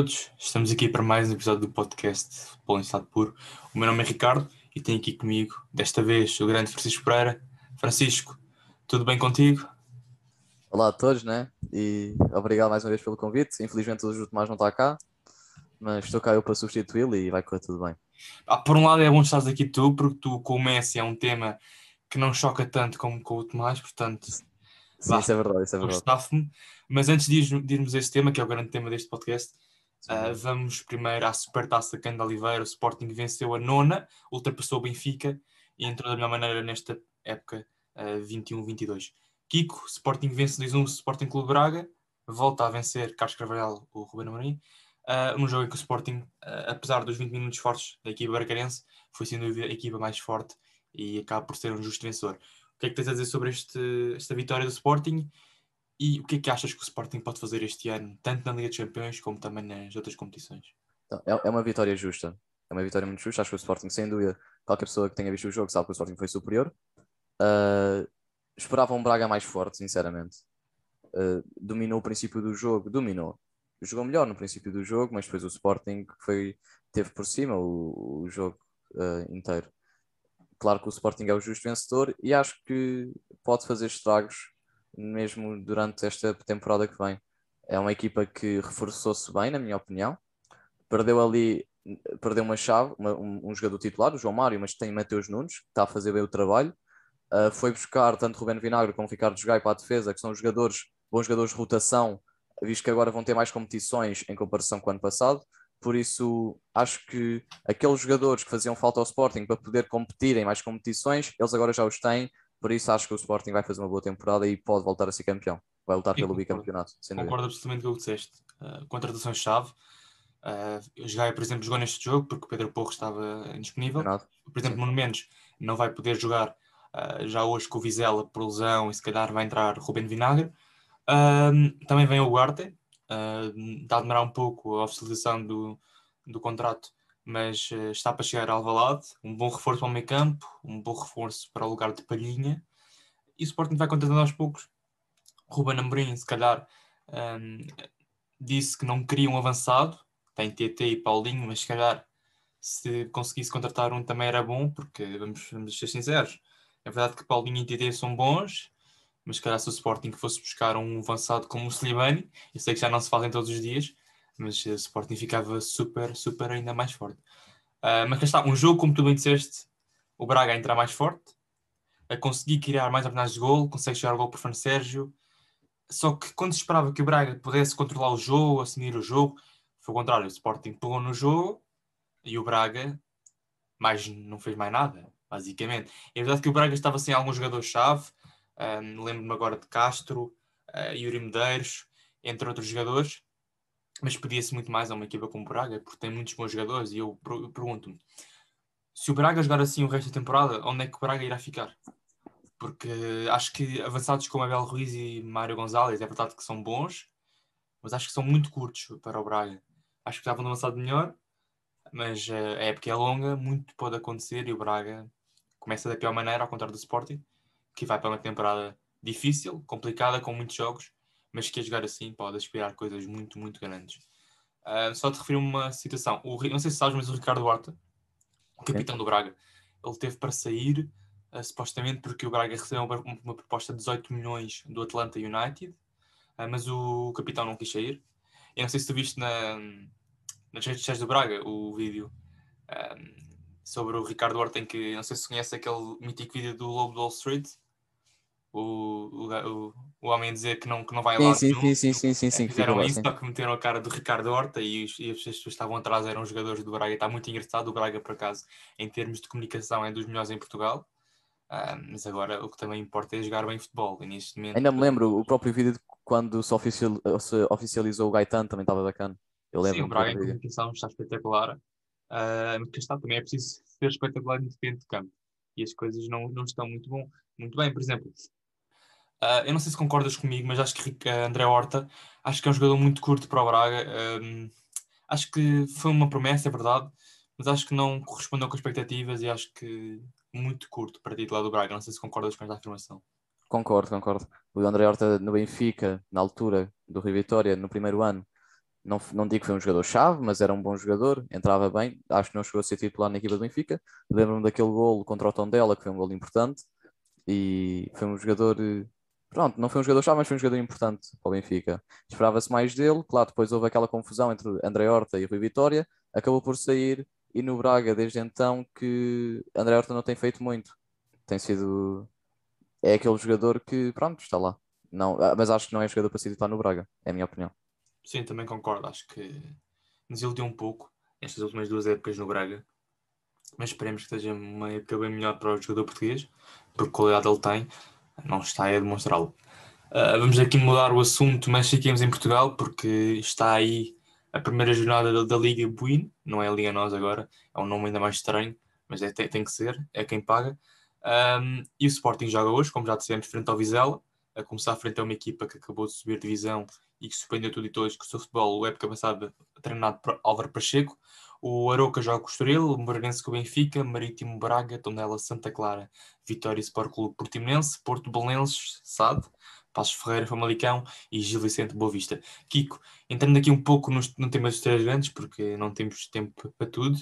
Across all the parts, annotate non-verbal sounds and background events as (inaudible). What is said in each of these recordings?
Todos, estamos aqui para mais um episódio do podcast Futebol em Estado Puro. O meu nome é Ricardo e tenho aqui comigo, desta vez, o grande Francisco Pereira. Francisco, tudo bem contigo? Olá a todos, né? E obrigado mais uma vez pelo convite. Infelizmente o Júlio Tomás não está cá, mas estou cá eu para substituí-lo e vai correr tudo bem. Ah, por um lado é bom estar aqui tu, porque tu com o Messi é um tema que não choca tanto como com o Tomás, portanto Sim, isso é verdade, isso é verdade. Mas antes de irmos a esse tema, que é o grande tema deste podcast, uh, vamos primeiro à Supertaça Cândido Oliveira. O Sporting venceu a nona, ultrapassou o Benfica e entrou da melhor maneira nesta época uh, 21-22. Kiko, Sporting vence 2-1 Sporting Clube Braga, volta a vencer Carlos Carvalhal, o Ruben Amorim, uh, num jogo em que o Sporting, apesar dos 20 minutos fortes da equipa bracarense, foi sendo a equipa mais forte e acaba por ser um justo vencedor. Que é que tens a dizer sobre este, esta vitória do Sporting e o que é que achas que o Sporting pode fazer este ano, tanto na Liga dos Campeões como também nas outras competições? Então, é, é uma vitória justa, é uma vitória muito justa. Acho que o Sporting, sem dúvida, qualquer pessoa que tenha visto o jogo sabe que o Sporting foi superior. Uh, esperava um Braga mais forte, sinceramente. Uh, dominou o princípio do jogo, dominou. Jogou melhor no princípio do jogo, mas depois o Sporting foi, teve por cima o, o jogo uh, inteiro. Claro que o Sporting é o justo vencedor e acho que pode fazer estragos mesmo durante esta temporada que vem. É uma equipa que reforçou-se bem, na minha opinião. Perdeu ali, perdeu uma chave, uma, um, um, jogador titular, o João Mário, mas tem Mateus Nunes, que está a fazer bem o trabalho. Uh, foi buscar tanto Ruben Vinagre como Ricardo Jogai para a defesa, que são jogadores, bons jogadores de rotação, visto que agora vão ter mais competições em comparação com o ano passado. Por isso, acho que aqueles jogadores que faziam falta ao Sporting para poder competir em mais competições, eles agora já os têm. Por isso, acho que o Sporting vai fazer uma boa temporada e pode voltar a ser campeão. Vai lutar pelo bicampeonato. Concordo absolutamente com o que disseste. Uh, Contratações-chave. Uh, jogar, por exemplo, jogou neste jogo porque o Pedro Porro estava indisponível. Por exemplo, Sim. Monumentos não vai poder jogar uh, já hoje com o Vizela por lesão e se calhar vai entrar Ruben Vinagre. Uh, também vem o Guarte, Uh, está a demorar um pouco a oficialização do, do contrato, mas uh, está para chegar ao Alvalade. Um bom reforço para o meio campo, um bom reforço para o lugar de Palhinha. E o Sporting vai contratando aos poucos. Ruben Amorim, se calhar, um, disse que não queria um avançado. Tem TT e Paulinho, mas se calhar se conseguisse contratar um também era bom, porque vamos, vamos ser sinceros. É verdade que Paulinho e TT são bons, mas se calhar se o Sporting fosse buscar um avançado como o Slimani, eu sei que já não se fazem todos os dias, mas o Sporting ficava super, super ainda mais forte. Uh, mas cá está, um jogo, como tu bem disseste, o Braga a entrar mais forte, a conseguir criar mais oportunidades de gol, consegue chegar ao gol por Fernando Sérgio, só que quando se esperava que o Braga pudesse controlar o jogo, assumir o jogo, foi o contrário, o Sporting pegou no jogo e o Braga mais, não fez mais nada, basicamente. É verdade que o Braga estava sem algum jogador-chave, um, Lembro-me agora de Castro, uh, Yuri Medeiros, entre outros jogadores, mas pedia-se muito mais a uma equipa como o Braga, porque tem muitos bons jogadores. E eu, pergunto-me: se o Braga jogar assim o resto da temporada, onde é que o Braga irá ficar? Porque acho que avançados como Abel Ruiz e Mário Gonzalez, é verdade que são bons, mas acho que são muito curtos para o Braga. Acho que estavam um avançado melhor, mas uh, a época é longa, muito pode acontecer e o Braga começa da pior maneira, ao contrário do Sporting que vai para uma temporada difícil, complicada, com muitos jogos, mas que a jogar assim pode aspirar coisas muito, muito grandes. Uh, só te referir uma situação. O, não sei se sabes, mas o Ricardo Horta, o capitão do Braga, ele teve para sair uh, supostamente porque o Braga recebeu uma, uma, proposta de 18 milhões do Atlanta United, uh, mas o capitão não quis sair. Eu não sei se tu viste na, nas redes sociais do Braga o vídeo sobre o Ricardo Horta, em que não sei se conhece aquele mítico vídeo do Lobo do Wall Street, o, o, o homem dizer que não, que não vai lá. Sim, sim, sim, sim, sim, sim. Fizeram isso, só que meteram a cara do Ricardo Horta e, e as pessoas que estavam atrás eram os jogadores do Braga. Está muito engraçado. O Braga, por acaso, em termos de comunicação, é dos melhores em Portugal. Uh, mas agora o que também importa é jogar bem futebol. E neste momento, Ainda me lembro, o próprio vídeo de quando se, oficial, se oficializou o Gaetano também estava bacana. Eu lembro. Sim, o Braga em comunicação está espetacular. Uh, mas está, também é preciso ser espetacular independente de campo. E as coisas não, não estão muito, bom, muito bem. Por exemplo, Uh, eu não sei se concordas comigo, mas acho que uh, André Horta acho que é um jogador muito curto para o Braga. Acho que foi uma promessa, é verdade, mas acho que não correspondeu com expectativas e acho que muito curto para titular do Braga. Não sei se concordas com esta afirmação. Concordo, concordo. O André Horta no Benfica, na altura do Rio Vitória, no primeiro ano, não, não digo que foi um jogador-chave, mas era um bom jogador, entrava bem. Acho que não chegou a ser titular na equipa do Benfica. Lembro-me daquele golo contra o Tondela, que foi um golo importante. E foi um jogador. Pronto, não foi um jogador-chave, mas foi um jogador importante para o Benfica. Esperava-se mais dele. Claro, depois houve aquela confusão entre André Horta e Rui Vitória. Acabou por sair. E no Braga, desde então, que André Horta não tem feito muito. Tem sido. É aquele jogador que, pronto, está lá. Não, ah, mas acho que não é jogador para ser titular no Braga, é a minha opinião. Sim, também concordo. Acho que nos iludiu um pouco estas últimas duas épocas no Braga. Mas esperemos que seja uma época bem melhor para o jogador português, porque qualidade ele tem, não está a demonstrá-lo. Uh, vamos aqui mudar o assunto, mas fiquemos em Portugal, porque está aí a primeira jornada da, da Liga Buin, não é a Liga Nós agora, é um nome ainda mais estranho, mas é, tem, tem que ser, é quem paga. Um, e o Sporting joga hoje, como já dissemos, frente ao Vizela, a começar frente a uma equipa que acabou de subir divisão e que surpreendeu tudo e todos com o seu futebol, o época passada treinado por Álvaro Pacheco. O Aroca joga com o Estoril, Moreirense com o Benfica, Marítimo Braga, Tondela Santa Clara, Vitória Sport Clube Portimonense, Porto Belenenses, SAD, Passos Ferreira, Famalicão e Gil Vicente Boa Vista. Kiko, entrando aqui um pouco no, no tema dos três grandes, porque não temos tempo para tudo,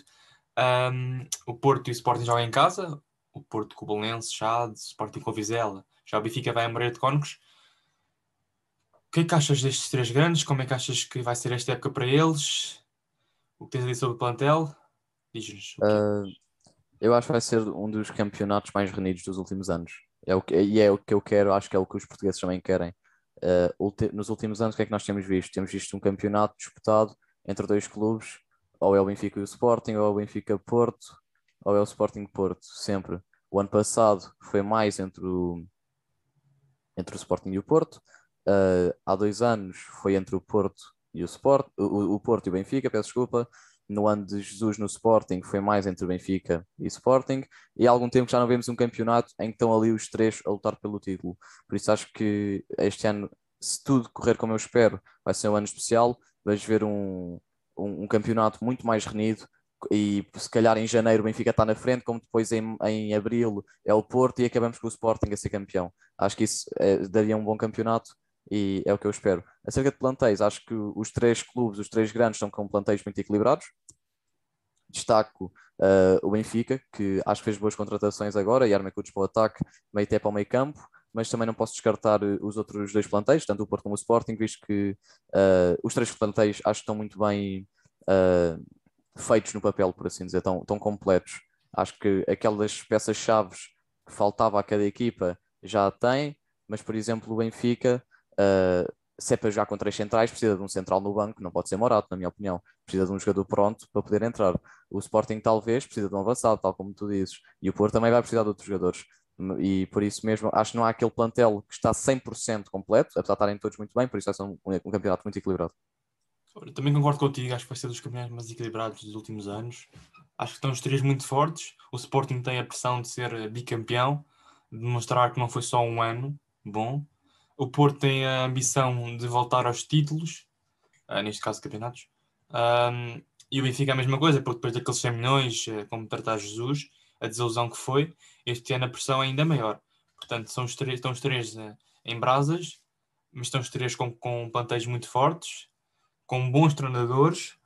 um, o Porto e o Sporting jogam em casa, o Porto com o Belenenses, SAD, Sporting com o Vizela, já o Benfica vai a Moreira de Cónicos, o que é que achas destes três grandes? Como é que achas que vai ser esta época para eles? O que tens ali sobre o plantel? Diz-nos. Uh, eu acho que vai ser um dos campeonatos mais renidos dos últimos anos. É o que, e é o que eu quero, acho que é o que os portugueses também querem. Uh, nos últimos anos, o que é que nós temos visto? Temos visto um campeonato disputado entre dois clubes, ou é o Benfica e o Sporting, ou é o Benfica Porto, ou é o Sporting Porto, sempre. O ano passado foi mais entre o, entre o Sporting e o Porto. Uh, há dois anos foi entre o Porto e o Sport, o, o, Porto e o Benfica, peço desculpa. No ano de Jesus no Sporting foi mais entre o Benfica e Sporting, e há algum tempo já não vemos um campeonato em que estão ali os três a lutar pelo título. Por isso acho que este ano, se tudo correr como eu espero, vai ser um ano especial. Vais ver um, um, um campeonato muito mais renido, e se calhar em janeiro o Benfica está na frente, como depois em, em abril é o Porto e acabamos com o Sporting a ser campeão. Acho que isso é, daria um bom campeonato e é o que eu espero. Acerca de plantéis, acho que os três clubes, os três grandes, estão com plantéis muito equilibrados. Destaco uh, o Benfica, que acho que fez boas contratações agora e arma para o ataque, meio até para o meio campo, mas também não posso descartar eh, os outros dois plantéis, tanto o Porto como o Sporting, visto que uh, os três plantéis acho que estão muito bem uh, feitos no papel, por assim dizer, tão, tão completos. Acho que aquelas peças-chaves que faltava a cada equipa já tem, mas por exemplo o Benfica, uh, se é para jogar com três centrais, precisa de um central no banco, não pode ser Morato, na minha opinião. Precisa de um jogador pronto para poder entrar. O Sporting talvez precisa de um avançado, tal como tu dizes. E o Porto também vai precisar de outros jogadores. E por isso mesmo, acho que não há aquele plantel que está 100% completo, apesar de estarem todos muito bem, por isso vai ser um, um campeonato muito equilibrado. Também concordo contigo, acho que vai ser dos campeonatos mais equilibrados dos últimos anos. Acho que estão os três muito fortes. O Sporting tem a pressão de ser bicampeão, de mostrar que não foi só um ano bom. O Porto tem a ambição de voltar aos títulos, uh, neste caso campeonatos. Um, e o Benfica é a mesma coisa, porque depois daqueles 100 milhões, uh, como tratar Jesus, a desilusão que foi, este ano a pressão é ainda maior. Portanto, são os três, estão os três uh, em brasas, mas estão os três com, com plantéis muito fortes com bons treinadores,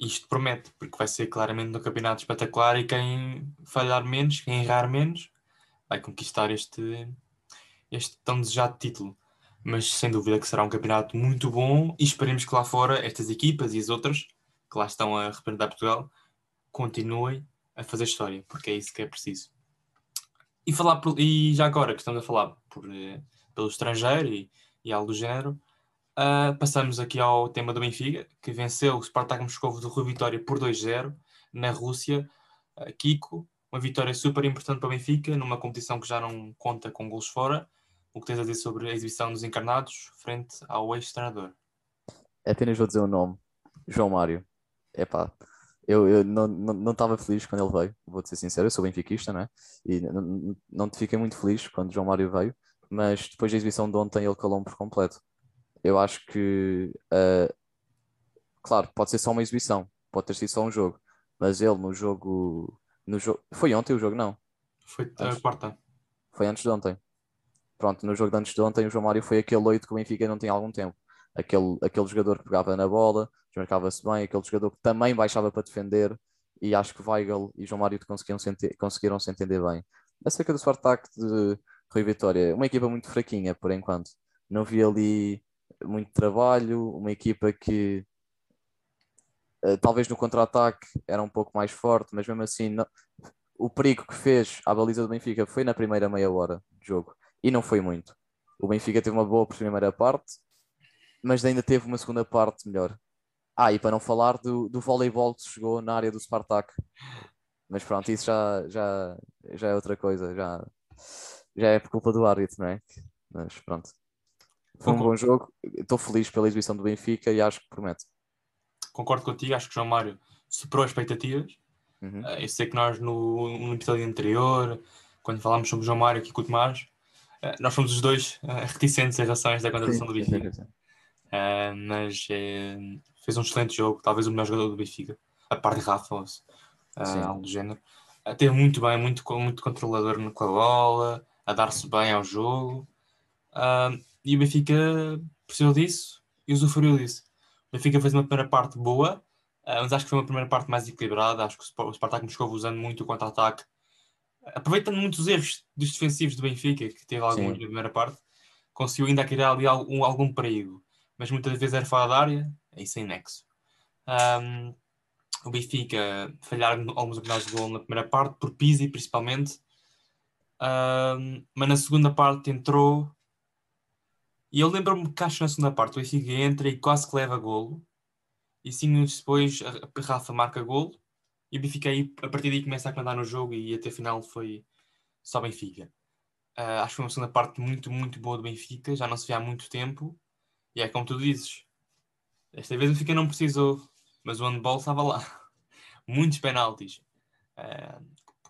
isto promete, porque vai ser claramente um campeonato espetacular e quem falhar menos, quem errar menos, vai conquistar este, este tão desejado título. Mas sem dúvida que será um campeonato muito bom e esperemos que lá fora estas equipas e as outras que lá estão a representar Portugal continuem a fazer história, porque é isso que é preciso. E, falar por, e já agora que estamos a falar por, eh, pelo estrangeiro e, e algo do género, Uh, passamos aqui ao tema do Benfica, que venceu o Spartak Moscovo do Rio Vitória por 2-0 na Rússia. Uh, Kiko, uma vitória super importante para o Benfica, numa competição que já não conta com gols fora. O que tens a dizer sobre a exibição dos encarnados frente ao ex-treinador? Apenas vou dizer o nome: João Mário. Epá, eu, eu não estava feliz quando ele veio, vou-te ser sincero, eu sou benfiquista, não é? E não, não te fiquei muito feliz quando João Mário veio, mas depois da exibição de ontem ele calou-me por completo eu acho que, uh, claro, pode ser só uma exibição, pode ter sido só um jogo, mas ele no jogo, no jogo, foi ontem o jogo, não? Foi a quarta. Foi antes de ontem. Pronto, no jogo de antes de ontem, o João Mário foi aquele oito que o Benfica não tem há algum tempo. aquele, aquele jogador que pegava na bola, desmarcava-se bem, aquele jogador que também baixava para defender, e acho que Weigl e João Mário conseguiram se, conseguiram se entender bem. Acerca do Spartak de Rui Vitória, uma equipa muito fraquinha por enquanto. Não vi ali muito trabalho, uma equipa que uh, talvez no contra-ataque era um pouco mais forte, mas mesmo assim não... o perigo que fez à baliza do Benfica foi na primeira meia hora de jogo e não foi muito. O Benfica teve uma boa primeira parte, mas ainda teve uma segunda parte melhor. Ah, e para não falar do, do voleibol que chegou na área do Spartak. Mas pronto, isso já, já, já é outra coisa, já, já é por culpa do árbitro, não é? Mas pronto. Foi um bom jogo, estou feliz pela exibição do Benfica e acho que promete. Concordo contigo, acho que João Mário superou as expectativas. Uhum. Eh, eu sei que nós no, no episódio anterior, quando falámos sobre João Mário aqui com o Tomás, nós fomos os dois eh, reticentes em relação a esta contratação do Benfica. Uh, mas fez um excelente jogo, talvez o melhor jogador do Benfica, a par de Rafa, uh, algo do género. Uh, teve muito bem, muito, muito controlador com a bola, a dar-se bem ao jogo. Uh, e o Benfica precisou disso e usufruiu disso. O Benfica fez uma primeira parte boa, uh, mas acho que foi uma primeira parte mais equilibrada. Acho que o Spartak Moscou usando muito o contra-ataque, aproveitando muitos erros dos defensivos do Benfica, que teve alguns na primeira parte, conseguiu ainda criar ali algum, algum perigo. Mas muitas vezes era fora da área, aí sem nexo. Um, o Benfica falharam alguns oportunidades de gol na primeira parte, por Pizzi principalmente. Um, mas na segunda parte entrou e eu lembro-me que acho na segunda parte o Benfica entra e quase que leva golo. E cinco minutos depois a Rafa marca golo. E o Benfica aí, a partir daí começa a mandar no jogo e até final foi só Benfica. Uh, acho que foi uma segunda parte muito, muito boa do Benfica. Já não se vê há muito tempo. E é como tu dizes. Esta vez o Benfica não precisou. Mas o handball estava lá. (laughs) Muitos penaltis. Uh,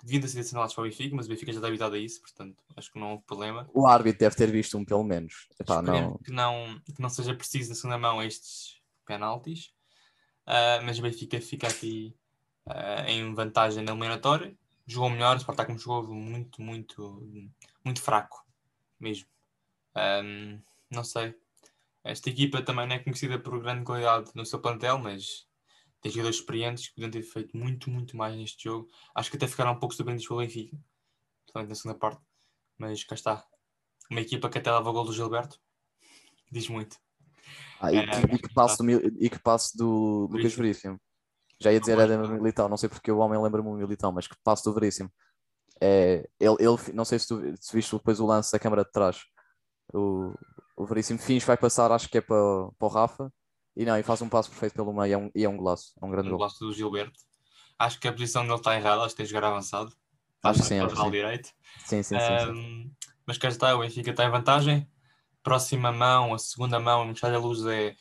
deviam ter sido assinalados para o Benfica, mas o Benfica já está habituado a isso, portanto acho que não houve problema. O árbitro deve ter visto um pelo menos. Epá, não... Que, não, que não seja preciso na segunda mão estes penaltis, uh, mas o Benfica fica aqui uh, em vantagem na eliminatória. Jogou melhor, o Spartak jogou muito, muito, muito fraco mesmo. Um, não sei. Esta equipa também não é conhecida por grande qualidade no seu plantel, mas tem jogadores experientes que podiam ter feito muito, muito mais neste jogo. Acho que até ficaram um pouco surpreendidos pelo Benfica, principalmente na segunda parte. Mas cá está. Uma equipa que até leva o gol do Gilberto. Diz muito. Ah, e, é, e, que passe do, e que passe do Lucas Veríssimo. Já ia dizer era Militão, não sei porque o homem lembra-me o Militão, mas que passe do Veríssimo. É, ele, ele, não sei se tu se viste depois o lance da câmara de trás. O, o Veríssimo Fins vai passar, acho que é para, para o Rafa, e não, e faz um passo perfeito pelo meio e é um, e é um golaço. É um grande um golaço do Gilberto. Acho que a posição dele está errada, acho que tem de jogar avançado. Acho que sim, acho sim. direito. Sim, sim, sim, um, sim. Mas cá está, o Benfica está em vantagem. Próxima mão, a segunda mão no Estádio da Luz é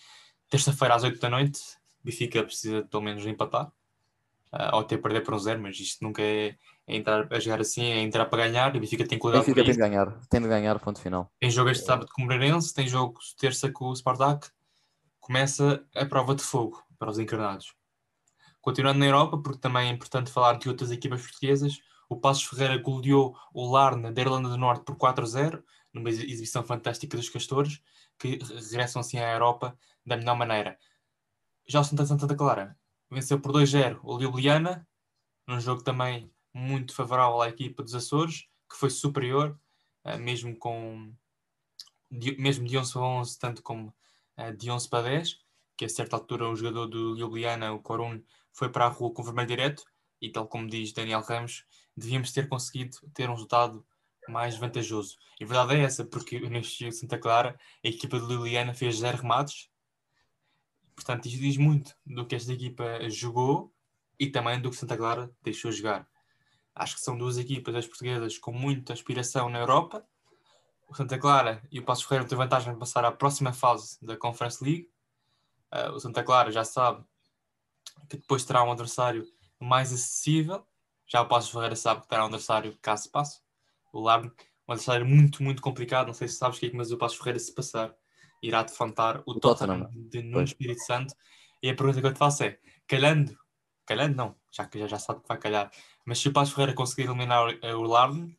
terça-feira às 8 da noite. Benfica precisa pelo menos empatar. Uh, ou até perder por um zero, mas isto nunca é, é, entrar a jogar assim, é entrar para ganhar. O Benfica tem que cuidar. Benfica tem de ganhar, tem de ganhar, ponto final. Tem jogo este sábado com o Moreirense, tem jogo terça com o Spartak começa a prova de fogo para os encarnados. Continuando na Europa, porque também é importante falar de outras equipas portuguesas, o Passos Ferreira goleou o Larne da Irlanda do Norte por 4-0, numa exibição fantástica dos Castores, que regressam assim à Europa da melhor maneira. Já o Santa Santa Clara venceu por 2-0 o Ljubljana, num jogo também muito favorável à equipa dos Açores, que foi superior, eh, mesmo com mesmo de 11 a 11, tanto como uh, de 11 para 10, que a certa altura o jogador do Ljubljana, o Corun, foi para a rua com vermelho direto, e tal como diz Daniel Ramos, devíamos ter conseguido ter um resultado mais vantajoso. E a verdade é essa, porque (laughs) neste jogo de Santa Clara, a equipa do Liliana fez zero remates, portanto isto diz muito do que esta equipa jogou e também do que Santa Clara deixou jogar. Acho que são duas equipas, as portuguesas, com muita aspiração na Europa, o Santa Clara e o Passos Ferreira têm vantagem de passar à próxima fase da Conference League. Uh, o Santa Clara já sabe que depois terá um adversário mais acessível. Já o Passos Ferreira sabe que terá um adversário caso passe. O Larne, um adversário muito, muito complicado. Não sei se sabes é que, mas o Passos Ferreira, se passar, irá defrontar o, o Tottenham, Tottenham de Nuno Espírito Santo. E a pergunta que eu te faço é: calhando, calhando não, já que já, já sabe que vai calhar, mas se o Passos Ferreira conseguir eliminar o Larne,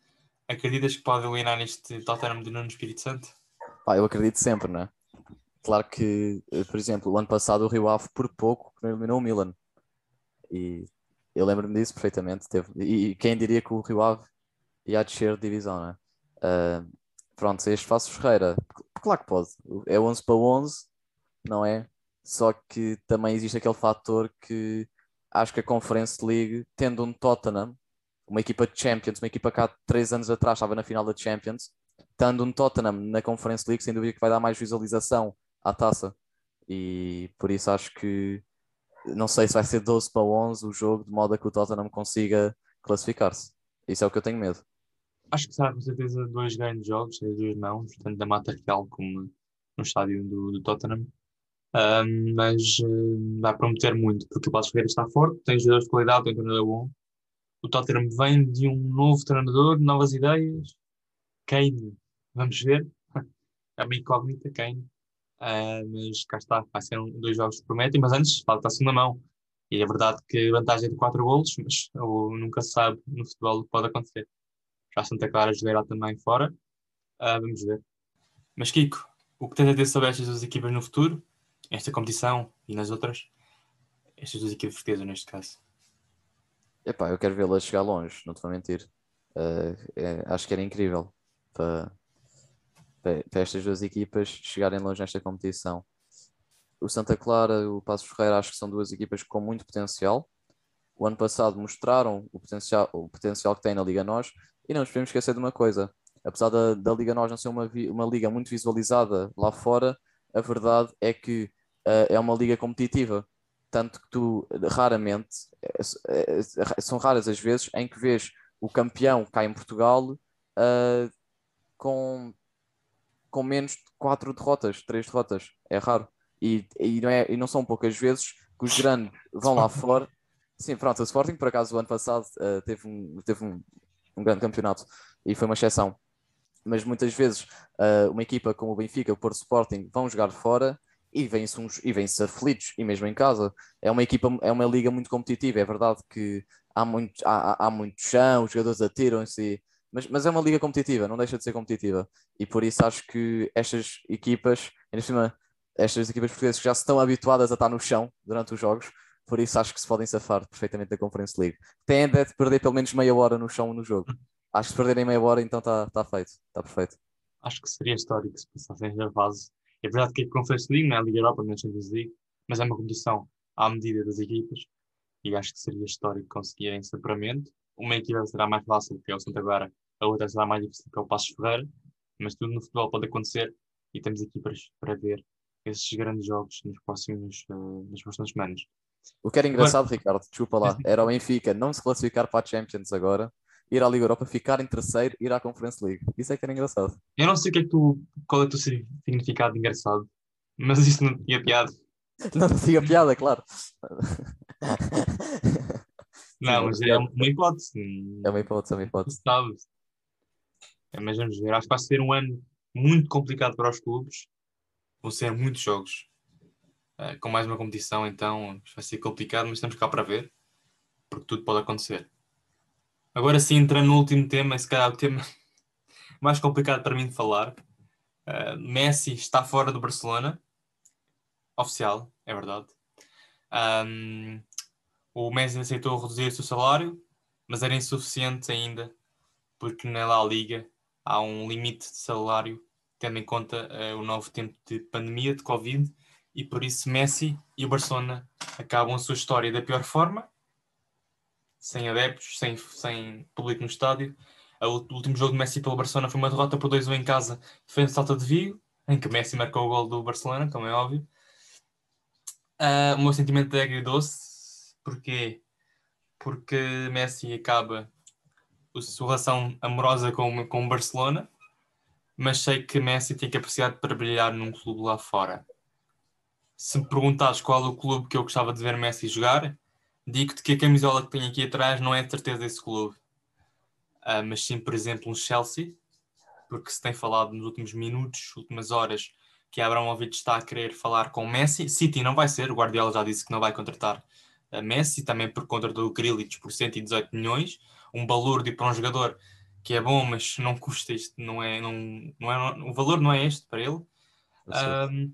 Acreditas que pode eliminar neste Tottenham de Nuno Espírito Santo? Pá, eu acredito sempre, não é? claro que, eh, por exemplo, o ano passado o Rio Ave por pouco eliminou o Milan. E eu lembro-me disso perfeitamente. Teve, e quem diria que o Rio Ave ia descer de divisão, não é? Uh, pronto, este Passos Ferreira, claro que pode. É 11 para 11, não é? Só que também existe aquele fator que acho que a Conference League, tendo um Tottenham, uma equipa de Champions, uma equipa que há três anos atrás estava na final da Champions, estando um Tottenham na Conference League, sem dúvida que vai dar mais visualização à taça. E por isso acho que não sei se vai ser 12 para 11 o jogo, de modo a que o Tottenham consiga classificar-se. Isso é o que eu tenho medo. Acho que será com certeza dois grandes jogos, as duas mãos, tanto da Mata Real como no estádio do, do Tottenham. Um, mas uh, vai prometer muito, porque o Passos Ferreira está forte, tem jogadores de qualidade, tem um treinador bom. O Tottenham vem de um novo treinador, novas ideias. Kane, vamos ver. (laughs) É uma incógnita, Kane. Uh, mas cá está, vai ser um, dois jogos que prometem, mas antes falta a segunda mão. E é verdade que a vantagem é de 4 golos, mas nunca se sabe no futebol o que pode acontecer. Já Santa Clara jogará também fora. Uh, vamos ver. Mas Kiko, o que tens a dizer sobre estas duas equipas no futuro? Esta competição e nas outras? Estas duas equipas portuguesas neste caso. Epá, eu quero vê-las chegar longe, não te vou mentir. Uh, é, acho que era incrível para, estas duas equipas chegarem longe nesta competição o Santa Clara, o Passos Ferreira, acho que são duas equipas com muito potencial. O ano passado mostraram o potencial, o potencial que têm na Liga Nós e não nos podemos esquecer de uma coisa: apesar da, da Liga Nós não ser uma, uma liga muito visualizada lá fora, a verdade é que uh, é uma liga competitiva. Tanto que tu raramente, é, é, são raras as vezes em que vês o campeão cá em Portugal uh, com, com menos de quatro derrotas, três derrotas. É raro. E, e, não é, e não são poucas vezes que os grandes vão lá fora. Sim, pronto, o Sporting, por acaso, o ano passado uh, teve, um, teve um, um grande campeonato e foi uma exceção. Mas muitas vezes uh, uma equipa como o Benfica, o Porto Sporting, vão jogar fora e vêm-se e vêm aflitos, e mesmo em casa. É uma equipa, é uma liga muito competitiva. É verdade que há muito, há, há muito chão, os jogadores atiram-se, mas, mas é uma liga competitiva, não deixa de ser competitiva. E por isso acho que estas equipas, ainda cima, estas equipas portuguesas já estão habituadas a estar no chão durante os jogos, por isso acho que se podem safar perfeitamente da Conference League. Têm de perder pelo menos meia hora no chão no jogo. (laughs) Acho que se perderem meia hora, então está tá feito, está perfeito. Acho que seria histórico se passassem a fase. É verdade que a Conference League não é a Liga Europa, não é a Champions League, mas é uma competição à medida das equipas e acho que seria histórico conseguirem esse apuramento. Uma equipa será mais fácil, que é o Santa Clara, a outra será mais difícil, que é o Passos Ferreira, mas tudo no futebol pode acontecer e temos equipas para ver esses grandes jogos nos próximos, uh, nas próximas semanas. O que era engraçado, agora... Ricardo, desculpa lá, era o Benfica não se classificar para a Champions agora, ir à Liga Europa, ficar em terceiro, ir à Conference League. Isso é que era engraçado. Eu não sei o que é que tu, qual é o teu significado de engraçado, mas isso não tinha piada. Não, não tinha piada, claro. Não, mas é uma hipótese. É uma hipótese, é uma hipótese. Sabes? É, mas vamos ver, acho que vai ser um ano muito complicado para os clubes vão ser muitos jogos. Uh, com mais uma competição, então vai ser complicado, mas estamos cá para ver, porque tudo pode acontecer. Agora sim, entrando no último tema, se calhar o tema (laughs) mais complicado para mim de falar. Uh, Messi está fora do Barcelona. Oficial, é verdade. Um, o Messi aceitou reduzir o seu salário, mas era insuficiente ainda, porque na La Liga há um limite de salário tendo em conta uh, o novo tempo de pandemia de Covid, e por isso Messi e o Barcelona acabam a sua história da pior forma, sem adeptos, sem, sem público no estádio. O último jogo de Messi pelo Barcelona foi uma derrota por 2-1 em casa, frente ao Salta de Vigo, em que Messi marcou o gol do Barcelona, como é óbvio. Uh, o meu sentimento é agridoce, porque porque Messi acaba a sua relação amorosa com, com o Barcelona, mas sei que Messi tem capacidade para brilhar num clube lá fora. Se me perguntares qual é o clube que eu gostava de ver Messi jogar, digo-te que a camisola que tem aqui atrás não é de certeza esse clube. Uh, mas sim, por exemplo, um Chelsea, porque se tem falado nos últimos minutos, últimas horas, que Abramovich está a querer falar com Messi. City não vai ser, o Guardiola já disse que não vai contratar a Messi, também por conta do Grealish por 118 milhões, um balúrdio para um jogador que é bom, mas não custa isto, não é, não, não é, o valor não é este para ele. Um,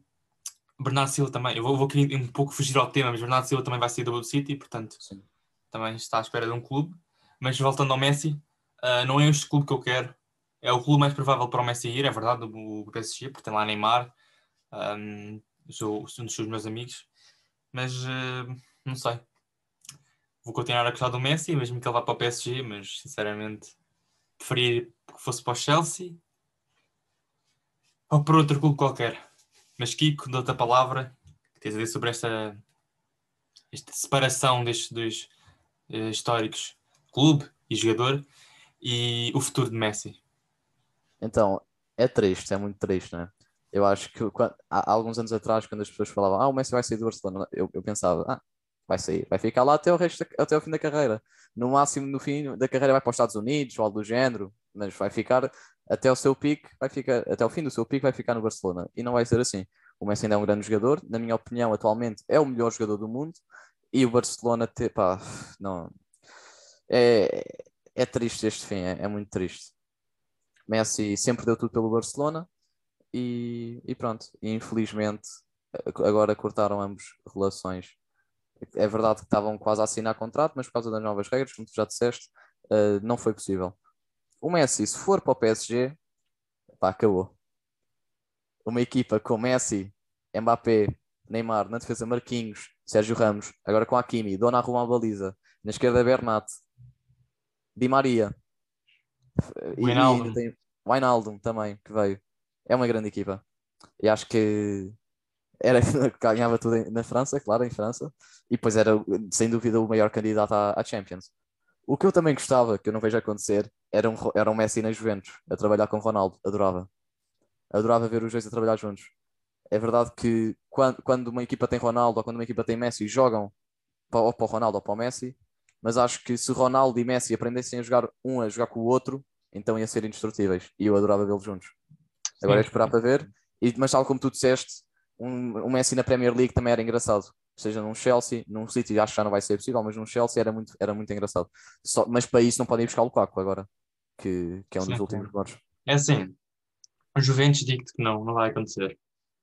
Bernardo Silva também, eu vou, vou querer um pouco fugir ao tema, mas Bernardo Silva também vai sair do City, portanto Sim. também está à espera de um clube. Mas voltando ao Messi, uh, não é este clube que eu quero. É o clube mais provável para o Messi ir, é verdade, o, PSG, porque tem lá Neymar, um, sou um dos seus meus amigos, mas uh, não sei. Vou continuar a gostar do Messi, mesmo que ele vá para o PSG, mas sinceramente preferir que fosse para o Chelsea ou para outro clube qualquer. Mas Kiko, dou-te a palavra, que tens a dizer sobre esta, esta separação destes dois uh, históricos, clube e jogador, e o futuro de Messi. Então, é triste, é muito triste, não é? Eu acho que quando, há, alguns anos atrás, quando as pessoas falavam, ah, o Messi vai sair do Barcelona, eu, eu pensava, ah, vai sair, vai ficar lá até o, resto até o fim da carreira. No máximo, no fim da carreira, vai para os Estados Unidos ou algo do género, mas vai ficar até o seu pico, vai ficar, até o fim do seu pico, vai ficar no Barcelona. E não vai ser assim. O Messi ainda é um grande jogador, na minha opinião, atualmente é o melhor jogador do mundo. E o Barcelona, te, pá, não. É, é triste este fim, é, é muito triste. Messi sempre deu tudo pelo Barcelona e, e pronto. E infelizmente agora cortaram ambos relações. É verdade que estavam quase a assinar contrato, mas por causa das novas regras, como tu já disseste, uh, não foi possível. O Messi, se for para o PSG, pá, acabou. Uma equipa com Messi, Mbappé, Neymar, na defesa Marquinhos, Sérgio Ramos, agora com Hakimi, Dona Roma Baliza, na esquerda Bernat, Di Maria, Wijnaldum. tem Wijnaldum também, que veio. É uma grande equipa. E acho que era (laughs) ganhava tudo na França, claro, em França, e depois era sem dúvida o maior candidato à, à Champions. O que eu também gostava, que eu não vejo acontecer, era um, era um Messi na Juventus, a trabalhar com Ronaldo, adorava. Adorava ver os dois a trabalhar juntos. É verdade que quando, quando uma equipa tem Ronaldo ou quando uma equipa tem Messi, jogam para, ou para o Ronaldo ou para o Messi, mas acho que se Ronaldo e Messi aprendessem a jogar um a jogar com o outro, então ia ser indestrutíveis. E eu adorava vê-los juntos. Agora é esperar para ver. E, mas tal como tu disseste, um, um Messi na Premier League também era engraçado. Seja num Chelsea, num City, acho que já não vai ser possível, mas num Chelsea era muito, era muito engraçado. Só, mas para isso não podem ir buscar o Lukaku agora, que, que é um Sim, dos últimos melhores. É assim, a Juventus digo-te que não, não vai acontecer.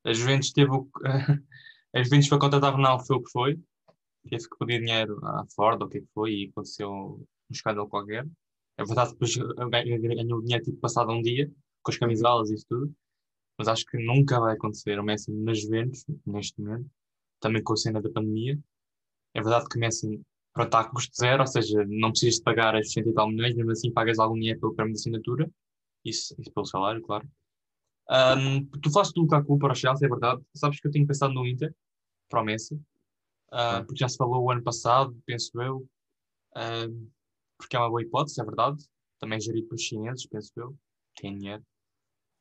A Juventus teve o, (laughs) a Juventus para contratar Ronaldo foi o que foi, teve que pedir dinheiro à Ford ou o que é foi e aconteceu um escândalo qualquer. É verdade que depois (laughs) ganhou dinheiro tipo passado um dia, com as camisolas e isso tudo, mas acho que nunca vai acontecer o Messi nas Juventus, neste momento, também com a cena da pandemia. É verdade que Messi pronto, está a custo zero, ou seja, não precisas de pagar as 60 e tal milhões, mesmo assim pagas algum dinheiro pelo prémio de assinatura, isso, isso pelo salário, claro. Um, tu falaste do Lukaku para o Chelsea, é verdade. Sabes que eu tenho pensado no Inter, para o Messi, uh, porque já se falou o ano passado, penso eu, uh, porque é uma boa hipótese, é verdade. Também gerido pelos chineses, penso eu, tem dinheiro.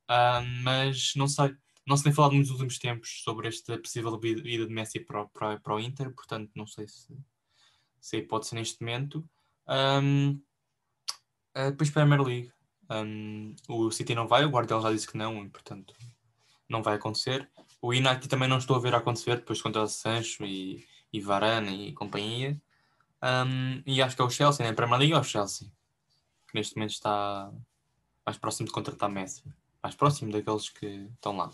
Uh, mas não sei, não se tem falado muito nos últimos tempos sobre esta possível vida de Messi para, para, para o Inter, portanto não sei se, se a hipótese neste momento. Um, uh, depois Premier League. Um, o City não vai, o Guardiola já disse que não, e, portanto não vai acontecer. O United também não estou a ver acontecer depois contra o Sancho e, e Varane e companhia. Um, e acho que é o Chelsea, né? Premier League é o Chelsea, que neste momento está mais próximo de contratar Messi, mais próximo daqueles que estão lá.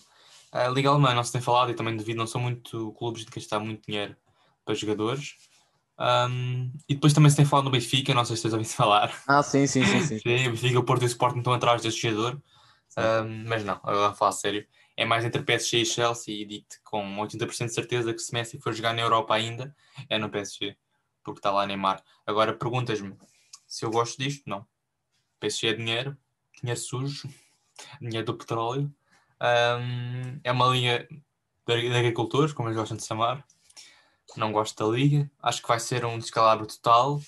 A Liga Alemã não se tem falado e também devido não são muito clubes de gastar muito dinheiro para jogadores. Um, e depois também se tem falado no Benfica, não sei se vocês ouvem falar. Ah, sim, sim, sim. sim. (laughs) sim o Benfica, o Porto e o Sporting estão atrás deste jogador. Um, mas não, agora a falar sério. É mais entre PSG e Chelsea e digo-te com 80% de certeza que se Messi for jogar na Europa ainda, é no PSG, porque está lá Neymar. Agora perguntas-me se eu gosto disto? Não. PSG é dinheiro, dinheiro sujo, dinheiro do petróleo. Um, é uma liga de agricultores, como eles gostam de chamar. Não gosto da liga. Acho que vai ser um descalabro total.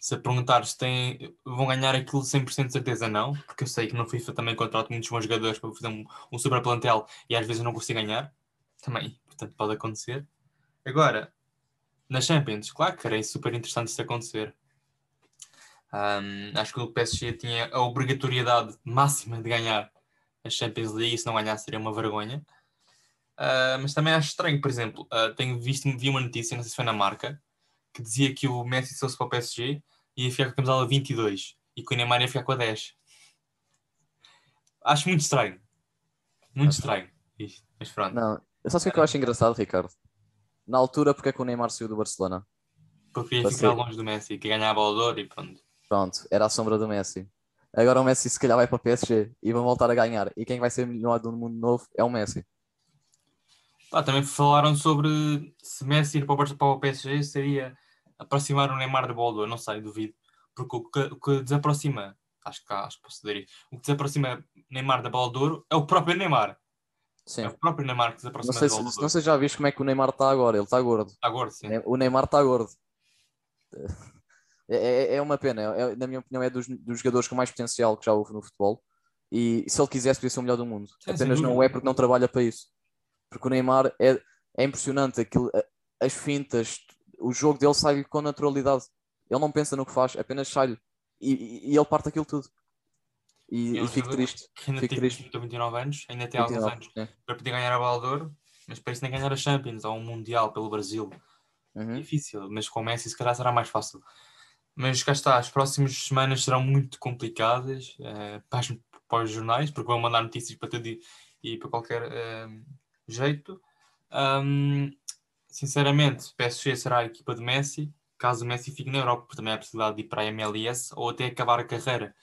Se perguntar se tem, vão ganhar aquilo 100% de certeza, não. Porque eu sei que no FIFA também contrato muitos bons jogadores para fazer um, um super plantel e às vezes não consigo ganhar. Também, portanto, pode acontecer. Agora, na Champions, claro que era super interessante isso acontecer. Um, acho que o PSG tinha a obrigatoriedade máxima de ganhar a Champions League, e se não ganhar seria uma vergonha. Uh, mas também acho estranho, por exemplo, uh, tenho visto, vi uma notícia, não sei se foi na marca, que dizia que o Messi, se fosse para o PSG, ia ficar com a camisola 22 e que o Neymar ia ficar com a 10. Acho muito estranho. Muito estranho. Isto. Mas pronto. Não, Sabe o que é que eu acho engraçado, Ricardo? Na altura, porque é que o Neymar saiu do Barcelona? Porque queria ficar ser... longe do Messi, que ganhava o Dor e pronto. Pronto, era a sombra do Messi. Agora o Messi se calhar vai para o PSG e vão voltar a ganhar. E quem vai ser melhor do mundo novo é o Messi. Ah, também falaram sobre se Messi ir para o PSG seria aproximar o Neymar de Boldo, não sei, duvido. Porque o que, o que desaproxima, acho que, acho que posso dizer isso, o que desaproxima Neymar da bola de ouro é o próprio Neymar. Sim. É o próprio Neymar que desaproxima não sei, da bola se, Não sei se já viste como é que o Neymar está agora, ele está gordo. Está gordo, sim. O Neymar está gordo. É, é, é uma pena, é, na minha opinião, é dos, dos, jogadores com mais potencial que já houve no futebol. E se ele quisesse, podia ser o melhor do mundo. Sim, Apenas não é porque não trabalha para isso. Porque o Neymar é, é impressionante. Aquilo, as fintas, o jogo dele sai com naturalidade. Ele não pensa no que faz, apenas sai e, e, e ele parte aquilo tudo. E, e fico triste. Ainda fico tem triste. 29 anos, ainda tem 29, alguns anos é. para poder ganhar a ouro, mas para isso nem ganhar a Champions ou um Mundial pelo Brasil. Uhum. Difícil, mas com o Messi se calhar será mais fácil. Mas cá está, as próximas semanas serão muito complicadas uh, para, as, para, os jornais, porque vão mandar notícias para tudo e, e para qualquer uh, jeito. Um, sinceramente, PSG será a equipa de Messi, caso o Messi fique na Europa, porque também há a possibilidade de ir para a MLS ou até acabar a carreira.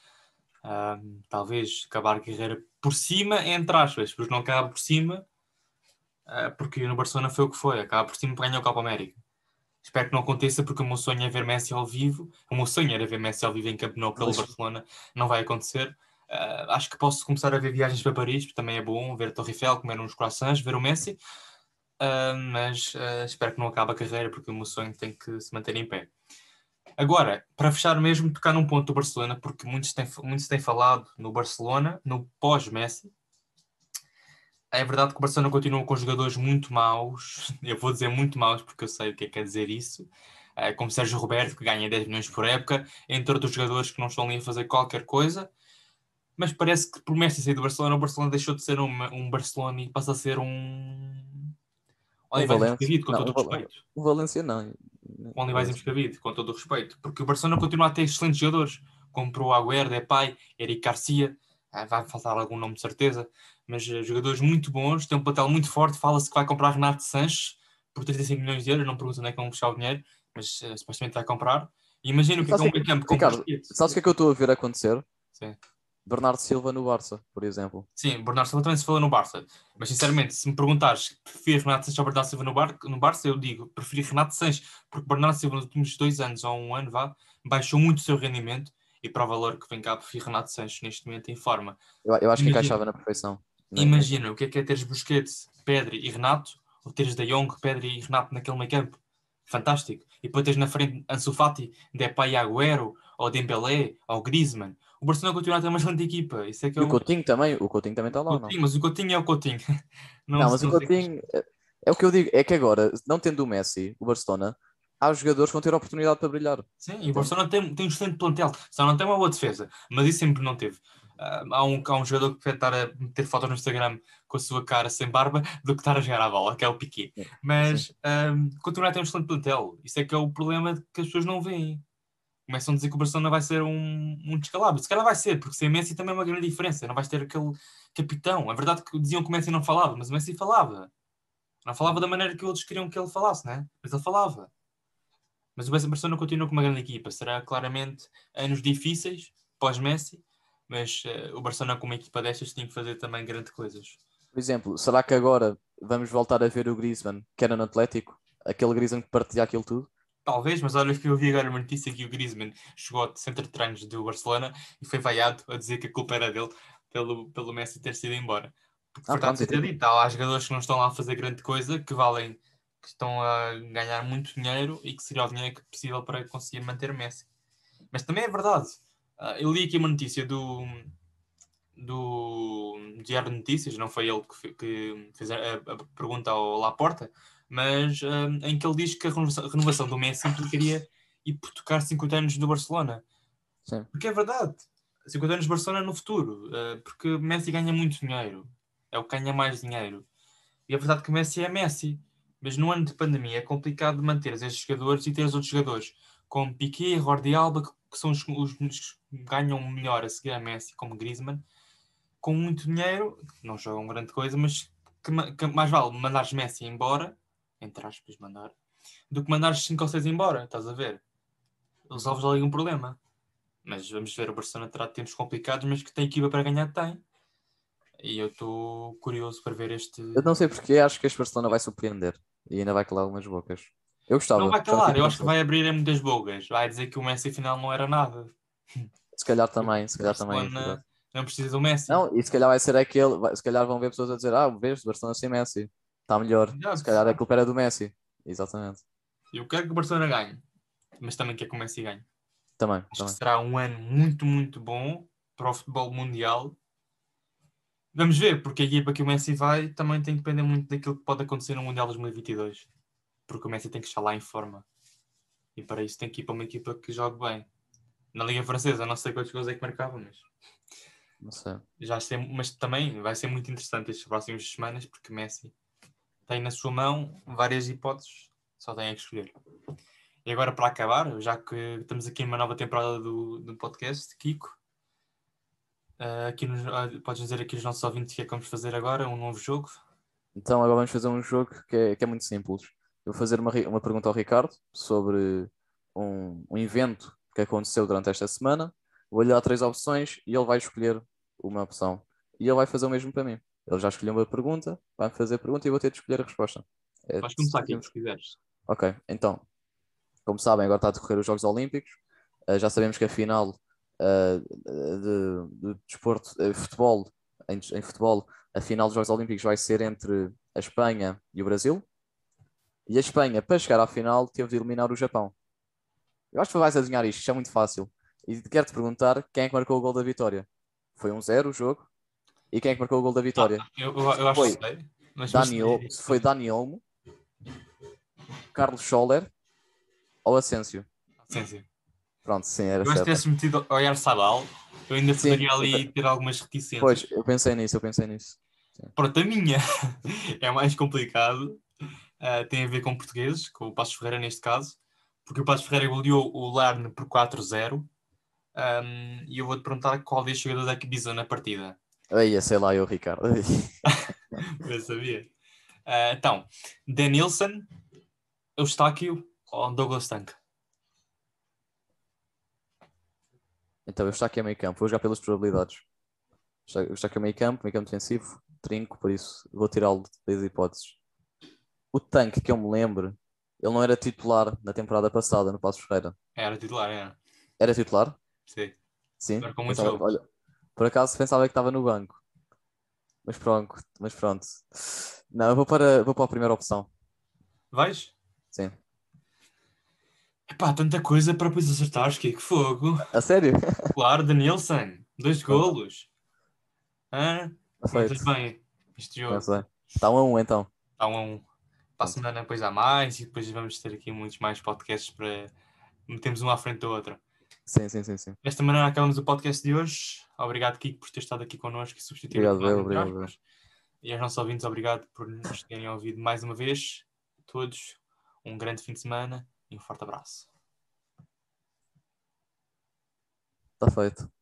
Um, talvez acabar a carreira por cima, entre aspas, porque não acaba por cima, uh, porque no Barcelona foi o que foi, acaba por cima para ganhar o Copa América. Espero que não aconteça, porque o meu sonho é ver Messi ao vivo. O meu sonho era ver Messi ao vivo em Camp Nou pelo Barcelona. Não vai acontecer. Uh, acho que posso começar a ver viagens para Paris, porque também é bom ver a Torre Eiffel, comer uns croissants, ver o Messi. Uh, mas uh, espero que não acabe a carreira, porque o meu sonho tem que se manter em pé. Agora, para fechar mesmo, tocar num ponto do Barcelona, porque muitos têm, muitos têm falado no Barcelona, no pós-Messi, é verdade que o Barcelona continua com jogadores muito maus, (laughs) eu vou dizer muito maus porque eu sei o que é que quer dizer isso, é, como Sérgio Roberto, que ganha 10 milhões por época, entre outros jogadores que não estão ali a fazer qualquer coisa, mas parece que por Messi sair do Barcelona, o Barcelona deixou de ser um, um Barcelona e passa a ser um. Olivais Moscavide, com não, todo o respeito. O Valência não. O Olivais Moscavide, com todo o respeito. Porque o Barcelona continua a ter excelentes jogadores. Comprou Agüero, Depay, Eric Garcia, ah, vai faltar algum nome de certeza, mas uh, jogadores muito bons, tem um papel muito forte. Fala-se que vai comprar Renato Sanches por 35 milhões de euros. Não pergunto onde é que vão buscar o dinheiro, mas uh, supostamente vai comprar. Imagina o que é, é um meio campo com Ricardo, sabes o que é que eu estou a ver acontecer? Sim. Bernardo Silva no Barça, por exemplo. Sim, Bernardo Silva também se falou no Barça. Mas sinceramente, se me perguntares preferes Renato Sanches ou Bernardo Silva no, Bar no Barça, eu digo preferi Renato Sanches, porque Bernardo Silva nos últimos dois anos ou um ano vá, baixou muito o seu rendimento e para o valor que vem cá por Renato Sanches neste momento em forma. Eu, eu acho imagina, que encaixava na perfeição. É? Imagina o que é que é teres Busquets, Pedri e Renato, ou teres De Jong, Pedri e Renato naquele meio campo. Fantástico. E depois teres na frente Ansu Fati, Depay Agüero, ou Dembélé, ou Griezmann. O Barcelona continua a ter uma excelente equipa. Isso é que é o Coutinho também, o Coutinho também está lá, Coutinho, não? Mas o Coutinho é o Coutinho. (laughs) Não, não mas o Coutinho... É, é o que eu digo, é que agora, não tendo o Messi, o Barcelona, há jogadores que vão ter a oportunidade para brilhar. Sim, e o Barcelona tem, tem um excelente plantel, só não tem uma boa defesa, mas isso sempre não teve. Uh, há, um, há um jogador que a meter fotos no Instagram com a sua cara sem barba do que estar a jogar a bola, que é o Piquet. Mas um, continua a ter um excelente plantel. Isso é que é o problema que as pessoas não veem. Começam a dizer que o Barcelona vai ser um, um descalabro. Se calhar vai ser, porque sem Messi também é uma grande diferença. Não vais ter aquele capitão. É verdade que diziam que o Messi não falava, mas o Messi falava. Não falava da maneira que outros queriam que ele falasse, né? Mas ele falava. Mas o Barcelona continua com uma grande equipa. Será claramente anos difíceis pós-Messi, mas uh, o Barcelona com uma equipa destas tem que fazer também grandes coisas. Por exemplo, será que agora vamos voltar a ver o Griezmann, que era no Atlético? Aquele Griezmann que partilha aquilo tudo? Talvez, mas olha que eu vi agora uma notícia que o Griezmann chegou ao centro de treinos do Barcelona e foi vaiado a dizer que a culpa era dele pelo, pelo Messi ter sido embora. Porque, ah, verdade, pronto, dito, há jogadores que não estão lá a fazer grande coisa, que valem que estão a ganhar muito dinheiro e que seria o dinheiro possível para conseguir manter Messi. Mas também é verdade. Uh, eu li aqui uma notícia do, do Diário de Notícias, não foi ele que, que fez a, a, pergunta ao Laporta, mas uh, em que ele diz que a renovação, do Messi implicaria ir tocar 50 anos do Barcelona. Sim. Porque é verdade. 50 anos do Barcelona no futuro. Uh, porque Messi ganha muito dinheiro. É o que ganha mais dinheiro. E é verdade que Messi é Messi. Mas no ano de pandemia é complicado manter estes jogadores e ter os outros jogadores, como Piquet e Jordi Alba, que são os, os, os que ganham melhor a seguir a Messi, como Griezmann, com muito dinheiro, não jogam grande coisa, mas que, que mais vale mandares Messi embora, entre aspas, mandar, do que mandares 5 ou 6 embora, estás a ver? Resolves ali um problema. Mas vamos ver, o Barcelona terá tempos complicados, mas que tem equipa para ganhar, tem. E eu estou curioso para ver este. Eu não sei porque acho que este Barcelona vai surpreender e ainda vai calar algumas bocas. Eu gostava. Não vai calar, eu acho que vai abrir muitas bocas. Vai dizer que o Messi final não era nada. Se calhar (laughs) também, se calhar também. Não precisa do Messi. Não, e se calhar vai ser aquele, se calhar vão ver pessoas a dizer, ah, vês, o Barcelona sem Messi, está melhor. Já, se calhar é culpa era do Messi. Exatamente. Eu quero que o Barcelona ganhe, mas também quero que o Messi ganhe. Também. Acho também. que será um ano muito, muito bom para o futebol mundial. Vamos ver, porque a equipa que o Messi vai também tem que depender muito daquilo que pode acontecer no Mundial 2022. Porque o Messi tem que estar lá em forma. E para isso tem que ir para uma equipa que jogue bem. Na Liga Francesa, não sei quantos gols é que marcava, mas. Não sei. Já sei, mas também vai ser muito interessante estas próximas semanas, porque Messi tem na sua mão várias hipóteses, só tem que escolher. E agora, para acabar, já que estamos aqui numa nova temporada do, do podcast, Kiko, uh, aqui nos, uh, podes dizer aqui aos nossos ouvintes o que é que vamos fazer agora, um novo jogo? Então, agora vamos fazer um jogo que é, que é muito simples. Eu vou fazer uma, uma pergunta ao Ricardo sobre um, um evento que aconteceu durante esta semana. Vou-lhe dar três opções e ele vai escolher uma opção. E ele vai fazer o mesmo para mim. Ele já escolheu uma pergunta, vai fazer a pergunta e eu vou ter de escolher a resposta. É, Podes começar aqui, se quiseres. Ok, então, como sabem, agora está a decorrer os Jogos Olímpicos. Uh, já sabemos que a final uh, de, de desporto, uh, futebol, em, em, futebol, a final dos Jogos Olímpicos vai ser entre a Espanha e o Brasil. E a Espanha, para chegar à final, teve de eliminar o Japão. Eu acho que vais adivinhar isto, isto é muito fácil. E quero-te perguntar quem é que marcou o gol da vitória. Foi um zero o jogo? E quem é que marcou o gol da vitória? Ah, eu, eu, eu acho foi que sei. Mas Daniel, foi Dani Olmo, Carlos Scholler ou Asensio? Asensio. Pronto, sim, era Eu acho que tivesse metido Oyar Sabal, eu ainda sim, poderia ali ter algumas reticências. Pois, eu pensei nisso, eu pensei nisso. Sim. Pronto, a minha (laughs) é mais complicado. Uh, tem a ver com portugueses, com o Passos Ferreira neste caso, porque o Passos Ferreira goleou o Larne por 4-0. Um, e eu vou-te perguntar qual dos jogadores é que visou na partida. Aí, sei lá, eu, Ricardo. (laughs) eu sabia. Uh, então, Denilson, Eustáquio ou Douglas Tank? Então, eu Eustáquio é meio campo. Vou jogar pelas probabilidades. Eustáquio é meio campo, meio campo defensivo, trinco, por isso vou tirá-lo das hipóteses. O Tanque, que eu me lembro, ele não era titular na temporada passada no Passo Ferreira. Era titular, era. Era titular? Sim. Sim? com muito pensava, olha, Por acaso pensava que estava no banco. Mas pronto, mas pronto. Não, eu vou para, vou para a primeira opção. Vais? Sim. Epá, tanta coisa para depois acertares, que que fogo. A sério? Claro, Danielson. Dois golos. Hã? Muito bem. Este jogo. Está um a um então. Está um a um. Para a semana depois há mais e depois vamos ter aqui muitos mais podcasts para metermos um à frente do outro. Sim, sim, sim, sim. Desta maneira acabamos o podcast de hoje. Obrigado, Kiko, por ter estado aqui connosco e substituir Obrigado, obrigado, obrigado. E aos nossos ouvintes, obrigado por nos terem ouvido mais uma vez. Todos, um grande fim de semana e um forte abraço. Está feito.